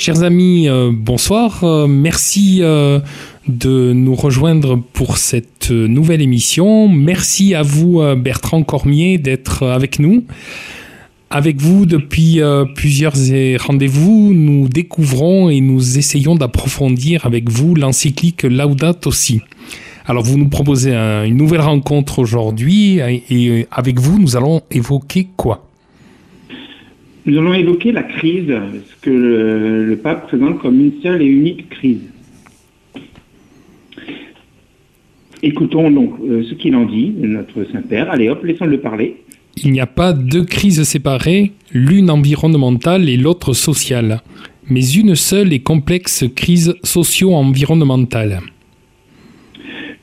Chers amis, euh, bonsoir. Euh, merci euh, de nous rejoindre pour cette nouvelle émission. Merci à vous, Bertrand Cormier, d'être avec nous. Avec vous, depuis plusieurs rendez-vous, nous découvrons et nous essayons d'approfondir avec vous l'encyclique Laudato Si. Alors, vous nous proposez une nouvelle rencontre aujourd'hui et avec vous, nous allons évoquer quoi? Nous allons évoquer la crise, ce que le, pape présente comme une seule et unique crise. Écoutons donc euh, ce qu'il en dit, notre Saint-Père. Allez hop, laissons-le parler. Il n'y a pas deux crises séparées, l'une environnementale et l'autre sociale, mais une seule et complexe crise socio-environnementale.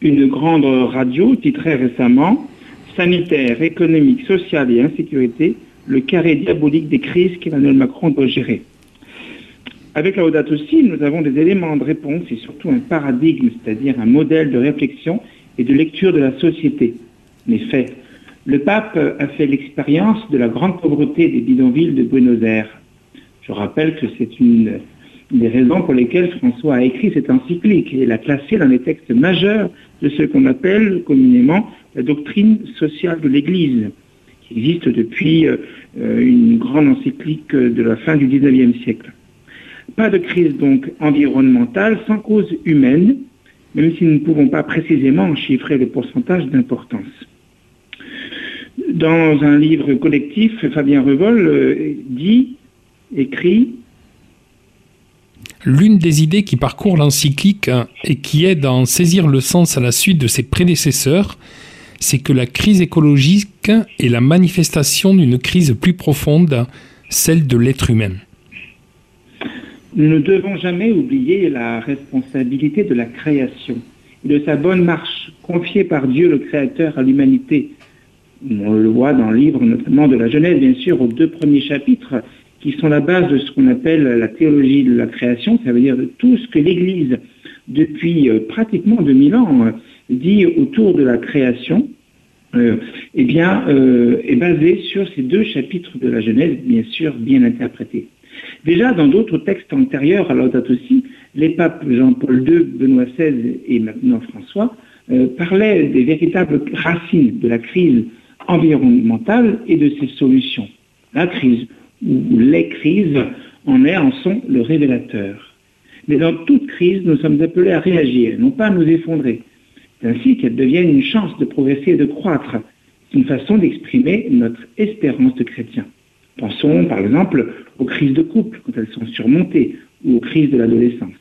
Une grande radio titrait récemment Sanitaire, économique, sociale et insécurité le carré diabolique des crises qu'Emmanuel Macron doit gérer. Avec la Audate aussi, nous avons des éléments de réponse et surtout un paradigme, c'est-à-dire un modèle de réflexion et de lecture de la société. Mais fait, le pape a fait l'expérience de la grande pauvreté des bidonvilles de Buenos Aires. Je rappelle que c'est une des raisons pour lesquelles François a écrit cette encyclique et l'a classée dans les textes majeurs de ce qu'on appelle communément la doctrine sociale de l'Église existe depuis euh, une grande encyclique de la fin du XIXe siècle. Pas de crise donc environnementale sans cause humaine, même si nous ne pouvons pas précisément chiffrer le pourcentage d'importance. Dans un livre collectif, Fabien Revol euh, dit, écrit, L'une des idées qui parcourt l'encyclique et qui aide à en saisir le sens à la suite de ses prédécesseurs, c'est que la crise écologique est la manifestation d'une crise plus profonde, celle de l'être humain. Nous ne devons jamais oublier la responsabilité de la création et de sa bonne marche confiée par Dieu le Créateur à l'humanité. On le voit dans le livre notamment de la Genèse, bien sûr, aux deux premiers chapitres, qui sont la base de ce qu'on appelle la théologie de la création, ça veut dire de tout ce que l'Église, depuis euh, pratiquement 2000 ans, dit autour de la création, euh, eh bien, euh, est basé sur ces deux chapitres de la Genèse, bien sûr, bien interprétés. Déjà, dans d'autres textes antérieurs à Laudato aussi, les papes Jean-Paul II, Benoît XVI et maintenant François euh, parlaient des véritables racines de la crise environnementale et de ses solutions. La crise ou les crises en est en sont le révélateur. Mais dans toute crise, nous sommes appelés à réagir, non pas à nous effondrer ainsi qu'elle devienne une chance de progresser et de croître. C'est une façon d'exprimer notre espérance de chrétien. Pensons par exemple aux crises de couple quand elles sont surmontées ou aux crises de l'adolescence.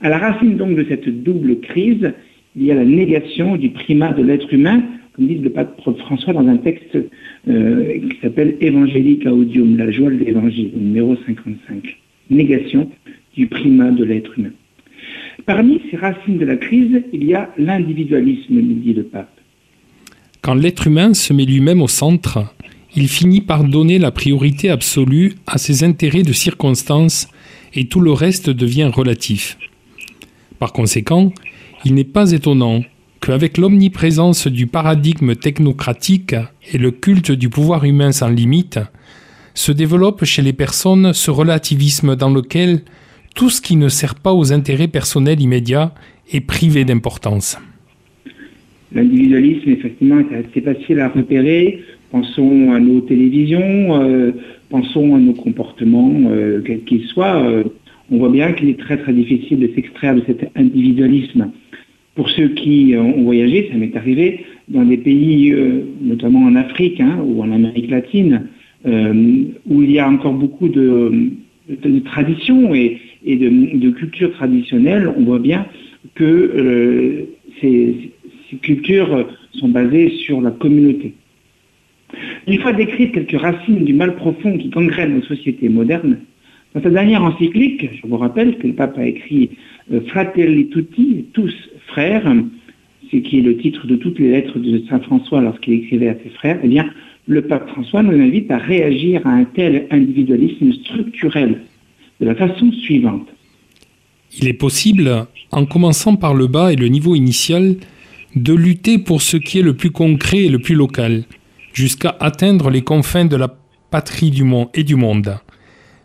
À la racine donc de cette double crise, il y a la négation du primat de l'être humain, comme dit le pape François dans un texte euh, qui s'appelle Évangélique Audium, la joie de l'évangile, numéro 55. Négation du primat de l'être humain. Parmi ces racines de la crise, il y a l'individualisme, nous dit le pape. Quand l'être humain se met lui-même au centre, il finit par donner la priorité absolue à ses intérêts de circonstance et tout le reste devient relatif. Par conséquent, il n'est pas étonnant qu'avec l'omniprésence du paradigme technocratique et le culte du pouvoir humain sans limite, se développe chez les personnes ce relativisme dans lequel tout ce qui ne sert pas aux intérêts personnels immédiats est privé d'importance. L'individualisme, effectivement, est assez facile à repérer. Pensons à nos télévisions, euh, pensons à nos comportements, euh, quels qu'ils soient. Euh, on voit bien qu'il est très très difficile de s'extraire de cet individualisme. Pour ceux qui ont voyagé, ça m'est arrivé dans des pays, notamment en Afrique hein, ou en Amérique latine, où il y a encore beaucoup de, de traditions et, et de, culture traditionnelle, on voit bien que euh, ces, cultures sont basées sur la communauté. Une fois décrites quelques racines du mal profond qui gangrène nos sociétés modernes, Dans sa dernière encyclique, je vous rappelle que le pape a écrit euh, Fratelli Tutti, tous frères, ce qui est le titre de toutes les lettres de Saint François lorsqu'il écrivait à ses frères, eh bien, le pape François nous invite à réagir à un tel individualisme structurel Il est possible, en commençant par le bas et le niveau initial, de lutter pour ce qui est le plus concret et le plus local, jusqu'à atteindre les confins de la patrie du monde et du monde.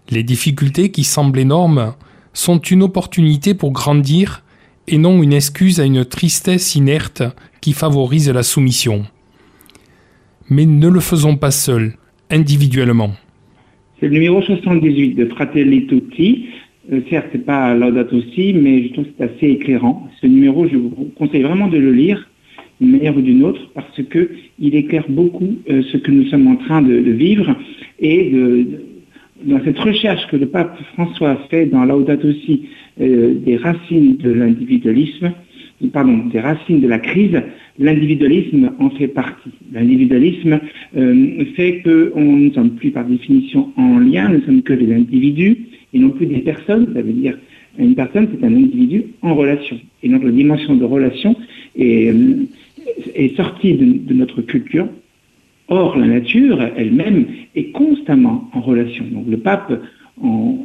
Les difficultés qui semblent énormes sont une opportunité pour grandir et non une excuse à une tristesse inerte qui favorise la soumission. Mais ne le faisons pas seuls, individuellement. C'est le numéro 78 de Fratelli Tutti. Euh, certes, c'est pas Laudato Si, mais je trouve que c'est assez éclairant. Ce numéro, je vous conseille vraiment de le lire d'une manière ou d'une autre parce que il éclaire beaucoup euh, ce que nous sommes en train de, vivre et dans cette recherche que le pape François fait dans Laudato Si euh, des racines de l'individualisme, pardon, des racines de la crise, l'individualisme en fait partie. L'individualisme euh, fait que on, nous ne sommes plus par définition en lien, nous ne sommes que des individus et non plus des personnes. Ça veut dire une personne, c'est un individu en relation. Et notre dimension de relation est, euh, sortie de, notre culture. Or, la nature elle-même est constamment en relation. Donc le pape, en,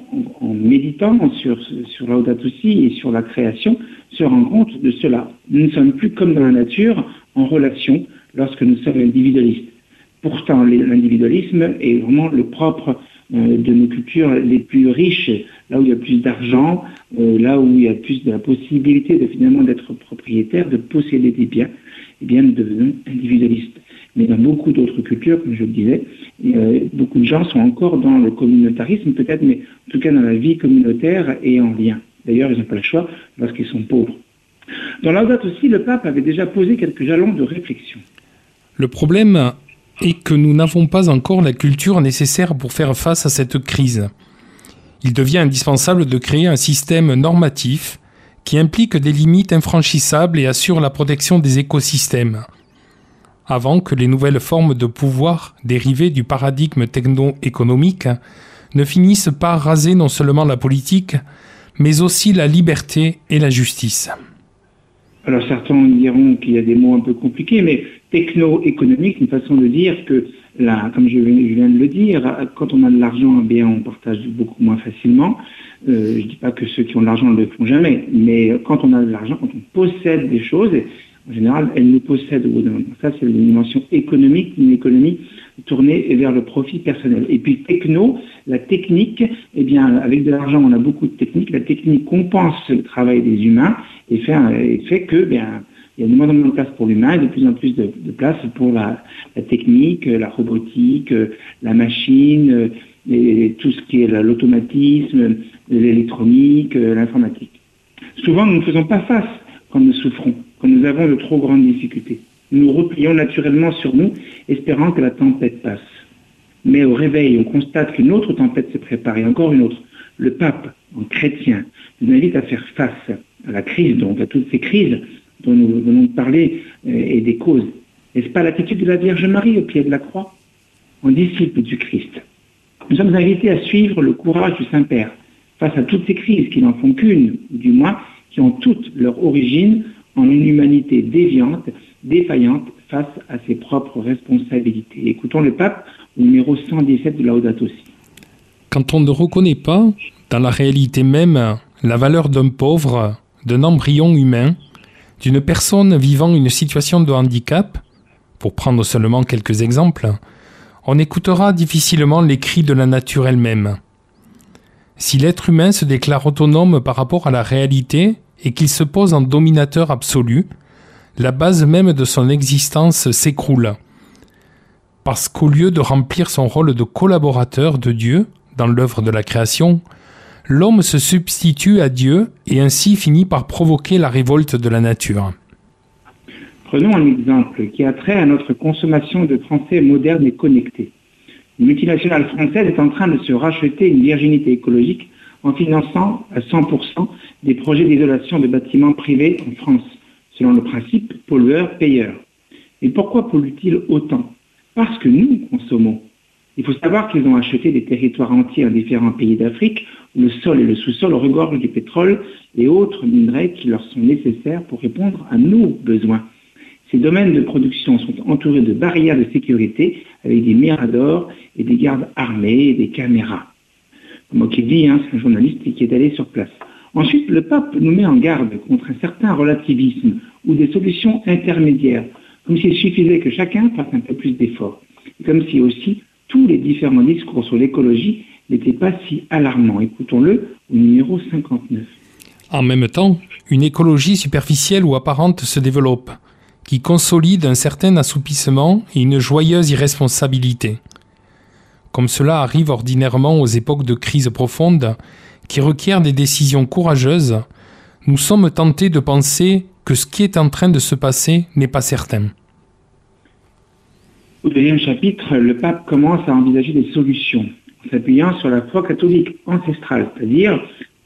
méditant sur, sur et sur la création, se rend compte de cela. Nous ne sommes plus comme dans la nature en relation lorsque nous sommes individualistes. Pourtant, l'individualisme est vraiment le propre euh, de nos cultures les plus riches, là où il y a plus d'argent, euh, là où il y a plus de la possibilité de finalement d'être propriétaire, de posséder des biens, eh bien nous devenons individualistes. Mais dans beaucoup d'autres cultures, comme je le disais, beaucoup de gens sont encore dans le communautarisme peut-être, mais en tout cas dans la vie communautaire et en lien. D'ailleurs, ils n'ont pas le choix lorsqu'ils sont pauvres. Dans la date aussi, le pape avait déjà posé quelques jalons de réflexion. Le problème est que nous n'avons pas encore la culture nécessaire pour faire face à cette crise. Il devient indispensable de créer un système normatif qui implique des limites infranchissables et assure la protection des écosystèmes, avant que les nouvelles formes de pouvoir dérivées du paradigme techno-économique ne finissent par raser non seulement la politique, mais aussi la liberté et la justice. Alors certains diront qu'il y a des mots un peu compliqués, mais techno-économique, une façon de dire que, là, comme je viens de le dire, quand on a de l'argent, eh bien on partage beaucoup moins facilement. Euh, je ne dis pas que ceux qui ont de l'argent ne le font jamais, mais quand on a de l'argent, quand on possède des choses, en général, elles nous possèdent au bout d'un moment. Ça, c'est une dimension économique, une économie tournée vers le profit personnel. Et puis techno, la technique, eh bien, avec de l'argent, on a beaucoup de techniques. La technique compense le travail des humains et fait, fait que, bien, il y a de moins en moins de place pour l'humain et de plus en plus de, place pour la, technique, la robotique, la machine, et tout ce qui est l'automatisme, l'électronique, l'informatique. Souvent, nous ne faisons pas face quand nous souffrons, nous avons de trop grandes difficultés. Nous replions naturellement sur nous, espérant que la tempête passe. Mais au réveil, on constate qu'une autre tempête s'est préparée, encore une autre. Le pape, en chrétien, nous invite à faire face à la crise, donc à toutes ces crises dont nous venons de parler euh, et des causes. N'est-ce pas l'attitude de la Vierge Marie au pied de la croix? En disciple du Christ. Nous sommes invités à suivre le courage du Saint-Père face à toutes ces crises qui n'en font qu'une, du moins qui ont toutes leur origine en une humanité déviante, défaillante face à ses propres responsabilités. Écoutons le pape au numéro 117 de Laudato Si. Quand on ne reconnaît pas, dans la réalité même, la valeur d'un pauvre, d'un embryon humain, d'une personne vivant une situation de handicap, pour prendre seulement quelques exemples, on écoutera difficilement les cris de la nature elle-même. Si l'être humain se déclare autonome par rapport à la réalité et qu'il se pose en dominateur absolu, la base même de son existence s'écroule. Parce qu'au lieu de remplir son rôle de collaborateur de Dieu dans l'œuvre de la création, l'homme se substitue à Dieu et ainsi finit par provoquer la révolte de la nature. Prenons un exemple qui a trait à notre consommation de français moderne et connecté. Une multinationale française est en train de se racheter une virginité écologique en finançant à 100% des projets d'isolation de bâtiments privés en France, selon le principe pollueur-payeur. Et pourquoi pollue-t-il autant? Parce que nous consommons. Il faut savoir qu'ils ont acheté des territoires entiers en différents pays d'Afrique où le sol et le sous-sol regorgent du pétrole et autres minerais qui leur sont nécessaires pour répondre à nos besoins. Ces domaines de production sont entourés de barrières de sécurité avec des miradors et des gardes armés et des caméras. Comme qui dit, hein, c'est un journaliste qui est allé sur place. Ensuite, le pape nous met en garde contre un certain relativisme ou des solutions intermédiaires, comme s'il suffisait que chacun fasse un peu plus d'efforts, comme si aussi tous les différents discours sur l'écologie n'étaient pas si alarmants. Écoutons-le au numéro 59. En même temps, une écologie superficielle ou apparente se développe, qui consolide un certain assoupissement et une joyeuse irresponsabilité. Comme cela arrive ordinairement aux époques de crise profonde, qui requièrent des décisions courageuses, nous sommes tentés de penser que ce qui est en train de se passer n'est pas certain. Au deuxième chapitre, le pape commence à envisager des solutions, en s'appuyant sur la foi catholique ancestrale, c'est-à-dire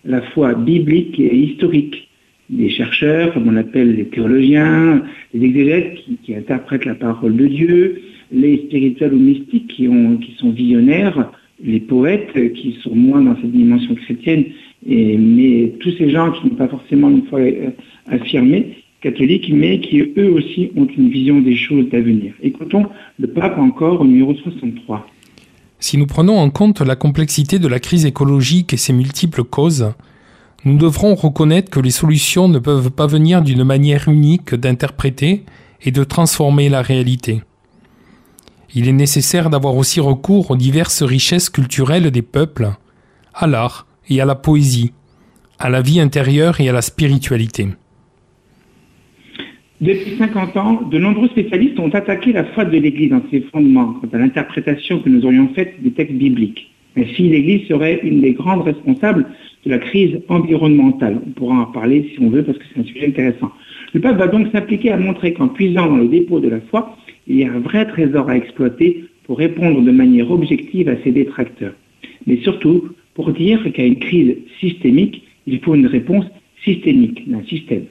la foi biblique et historique. Des chercheurs, comme on appelle les théologiens, les exégètes qui, interprètent la parole de Dieu, les spirituels ou mystiques qui, ont, qui sont visionnaires, les poètes qui sont moins dans cette dimension chrétienne, et, mais tous ces gens qui n'ont pas forcément une foi euh, affirmée, catholique, mais qui eux aussi ont une vision des choses d'avenir. Écoutons le pape encore au numéro 63. Si nous prenons en compte la complexité de la crise écologique et ses multiples causes, nous devrons reconnaître que les solutions ne peuvent pas venir d'une manière unique d'interpréter et de transformer la réalité. Il est nécessaire d'avoir aussi recours aux diverses richesses culturelles des peuples, à l'art et à la poésie, à la vie intérieure et à la spiritualité. Depuis 50 ans, de nombreux spécialistes ont attaqué la foi de l'Église dans ses fondements quant à l'interprétation que nous aurions faite des textes bibliques. Ainsi, l'Église serait une des grandes responsables de la crise environnementale. On pourra en parler si on veut parce que c'est un sujet intéressant. Le pape va donc s'appliquer à montrer qu'en puisant dans le dépôt de la foi, il y a un vrai trésor à exploiter pour répondre de manière objective à ses détracteurs. Mais surtout, pour dire qu'à une crise systémique, il faut une réponse systémique d'un système.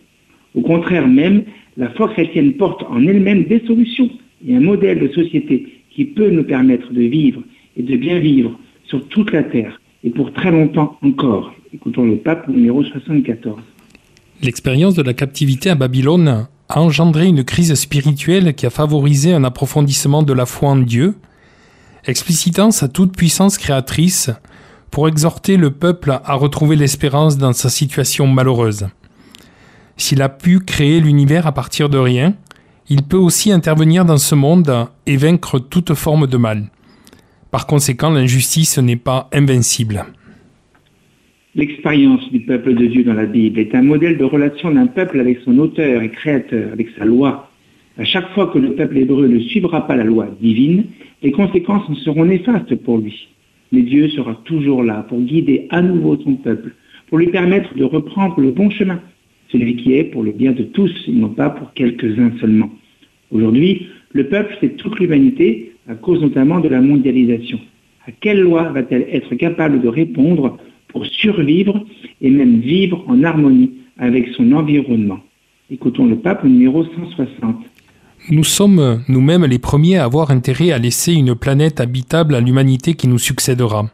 Au contraire même, la foi chrétienne porte en elle-même des solutions et un modèle de société qui peut nous permettre de vivre et de bien vivre sur toute la terre et pour très longtemps encore. Écoutons le pape numéro 74. L'expérience de la captivité à Babylone a engendré une crise spirituelle qui a favorisé un approfondissement de la foi en Dieu, explicitant sa toute-puissance créatrice pour exhorter le peuple à retrouver l'espérance dans sa situation malheureuse. S'il a pu créer l'univers à partir de rien, il peut aussi intervenir dans ce monde et vaincre toute forme de mal. Par conséquent, l'injustice n'est pas invincible. L'expérience du peuple de Dieu dans la Bible est un modèle de relation d'un peuple avec son auteur et créateur, avec sa loi. À chaque fois que le peuple hébreu ne suivra pas la loi divine, les conséquences en seront néfastes pour lui. Mais Dieu sera toujours là pour guider à nouveau son peuple, pour lui permettre de reprendre le bon chemin, celui qui est pour le bien de tous et non pas pour quelques-uns seulement. Aujourd'hui, le peuple, c'est toute l'humanité, à cause notamment de la mondialisation. À quelle loi va-t-elle être capable de répondre pour survivre et même vivre en harmonie avec son environnement Écoutons le pape numéro 160. Nous sommes nous-mêmes les premiers à avoir intérêt à laisser une planète habitable à l'humanité qui nous succédera.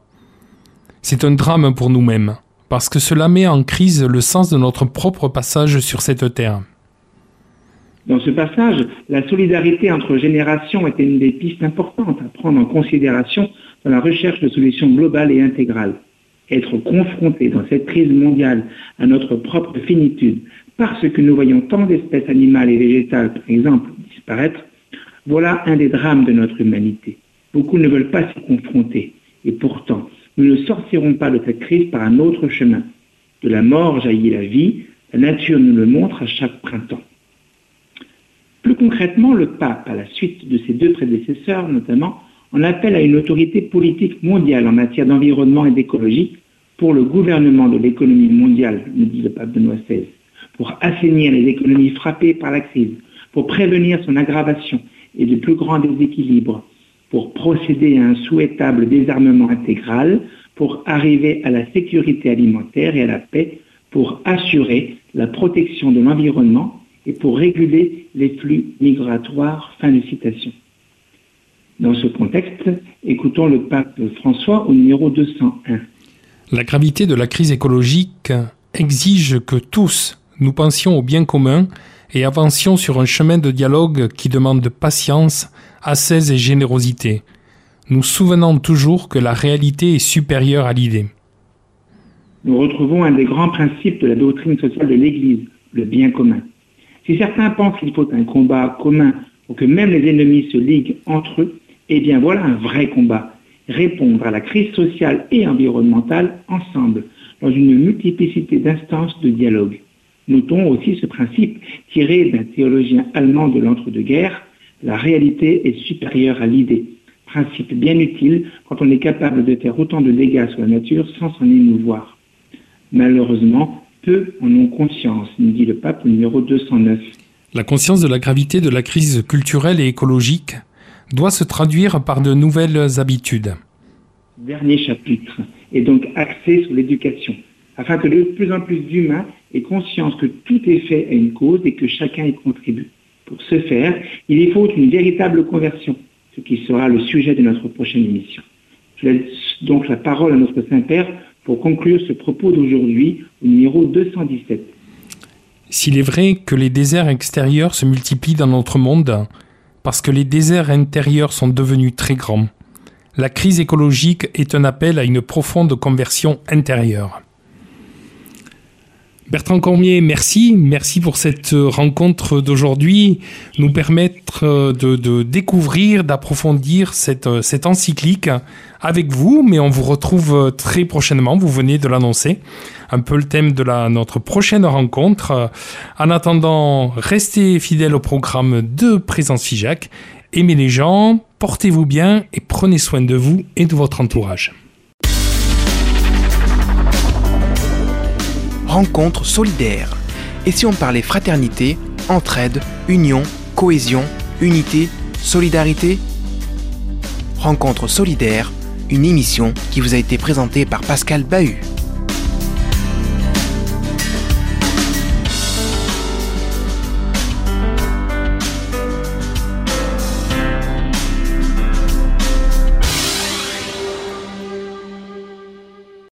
C'est un drame pour nous-mêmes parce que cela met en crise le sens de notre propre passage sur cette terre. Dans ce passage, la solidarité entre générations était une des pistes importantes à prendre en considération dans la recherche de solutions globales et intégrales. Être confronté dans cette crise mondiale à notre propre finitude, parce que nous voyons tant d'espèces animales et végétales, par exemple, disparaître, voilà un des drames de notre humanité. Beaucoup ne veulent pas s'y confronter. Et pourtant, nous ne sortirons pas de cette crise par un autre chemin. De la mort jaillit la vie, la nature nous le montre à chaque printemps. Plus concrètement, le pape, à la suite de ses deux prédécesseurs notamment, en appelle à une autorité politique mondiale en matière d'environnement et d'écologie pour le gouvernement de l'économie mondiale, nous dit le pape Benoît XVI, pour assainir les économies frappées par la crise, pour prévenir son aggravation et de plus grands déséquilibres, pour procéder à un souhaitable désarmement intégral, pour arriver à la sécurité alimentaire et à la paix, pour assurer la protection de l'environnement et pour réguler les flux migratoires. Fin de citation. Dans ce contexte, écoutons le pape François au numéro 201. La gravité de la crise écologique exige que tous nous pensions au bien commun et avancions sur un chemin de dialogue qui demande patience, ascèse et générosité, nous souvenant toujours que la réalité est supérieure à l'idée. Nous retrouvons un des grands principes de la doctrine sociale de l'Église, le bien commun. Si certains pensent qu'il faut un combat commun pour que même les ennemis se liguent entre eux, eh bien voilà un vrai combat. Répondre à la crise sociale et environnementale ensemble, dans une multiplicité d'instances de dialogue. Notons aussi ce principe tiré d'un théologien allemand de l'entre-deux-guerres, la réalité est supérieure à l'idée. Principe bien utile quand on est capable de faire autant de dégâts sur la nature sans s'en émouvoir. Malheureusement, peu en ont conscience, nous dit le pape numéro 209. La conscience de la gravité de la crise culturelle et écologique doit se traduire par de nouvelles habitudes. Dernier chapitre est donc axé sur l'éducation, afin que de plus en plus d'humains aient conscience que tout est fait à une cause et que chacun y contribue. Pour ce faire, il y faut une véritable conversion, ce qui sera le sujet de notre prochaine émission. Je laisse donc la parole à notre Saint-Père pour conclure ce propos d'aujourd'hui au numéro 217. S'il est vrai que les déserts extérieurs se multiplient dans notre monde, parce que les déserts intérieurs sont devenus très grands, la crise écologique est un appel à une profonde conversion intérieure. Bertrand Cormier, merci. Merci pour cette rencontre d'aujourd'hui, nous permettre de, découvrir, d'approfondir cette, cette encyclique avec vous, mais on vous retrouve très prochainement, vous venez de l'annoncer, un peu le thème de la, notre prochaine rencontre. En attendant, restez fidèles au programme de Présence FIJAC, aimez les gens, portez-vous bien et prenez soin de vous et de votre entourage. Rencontre solidaire. Et si on parlait fraternité, entraide, union, cohésion, unité, solidarité? Rencontre solidaire, une émission qui vous a été présentée par Pascal Bahut.